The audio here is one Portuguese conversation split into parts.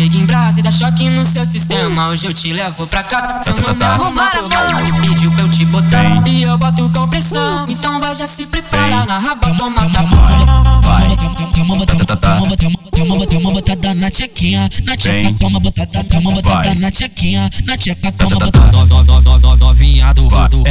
chega em brasa e dá choque no seu sistema. Hoje eu te levo pra casa. Seu nome é arrumar a que pediu pra eu te botar. E eu boto com pressão. Então vai já se prepara na raba, toma tapa. Vai, toma botada na tchequinha, na tcheca, toma botada, toma botada na tchequinha, na tcheca, toma botada. Novinha do do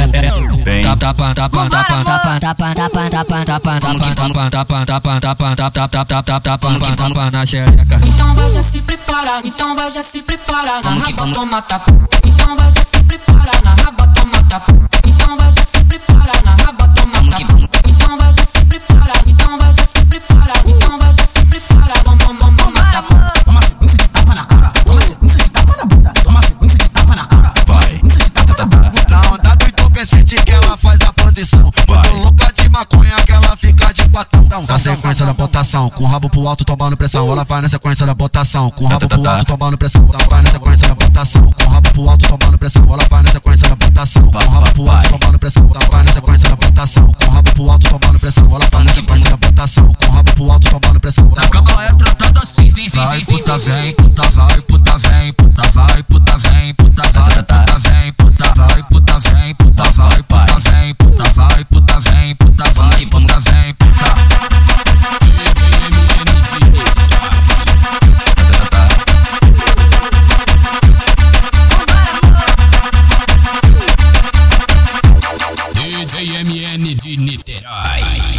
tapa tapa tapa tapa tapa tapa tapa tapa tapa tapa tapa tapa tapa tapa tapa na xereca. Então vai já se prepara, então vai já se prepara na raba, toma tapa. Então vai já se prepara na raba, que ela faz a posição. Muito louca de maconha que ela fica de quatão. Na sequência da botação, com o rabo pro alto tomando pressão. Ela vai na sequência da botação, com o rabo pro alto tomando pressão. Ela vai na sequência da botação, com o rabo pro alto tomando pressão. Ela vai na sequência da botação, com o rabo pro alto tomando pressão. Ela vai na sequência da botação, com o rabo pro alto tomando pressão. Ela vai na sequência da botação, com o rabo pro alto tomando pressão. Na cama é tratada assim, vai puta vem, puta vai, puta vem, puta vai, puta vem, VMN de Niterói.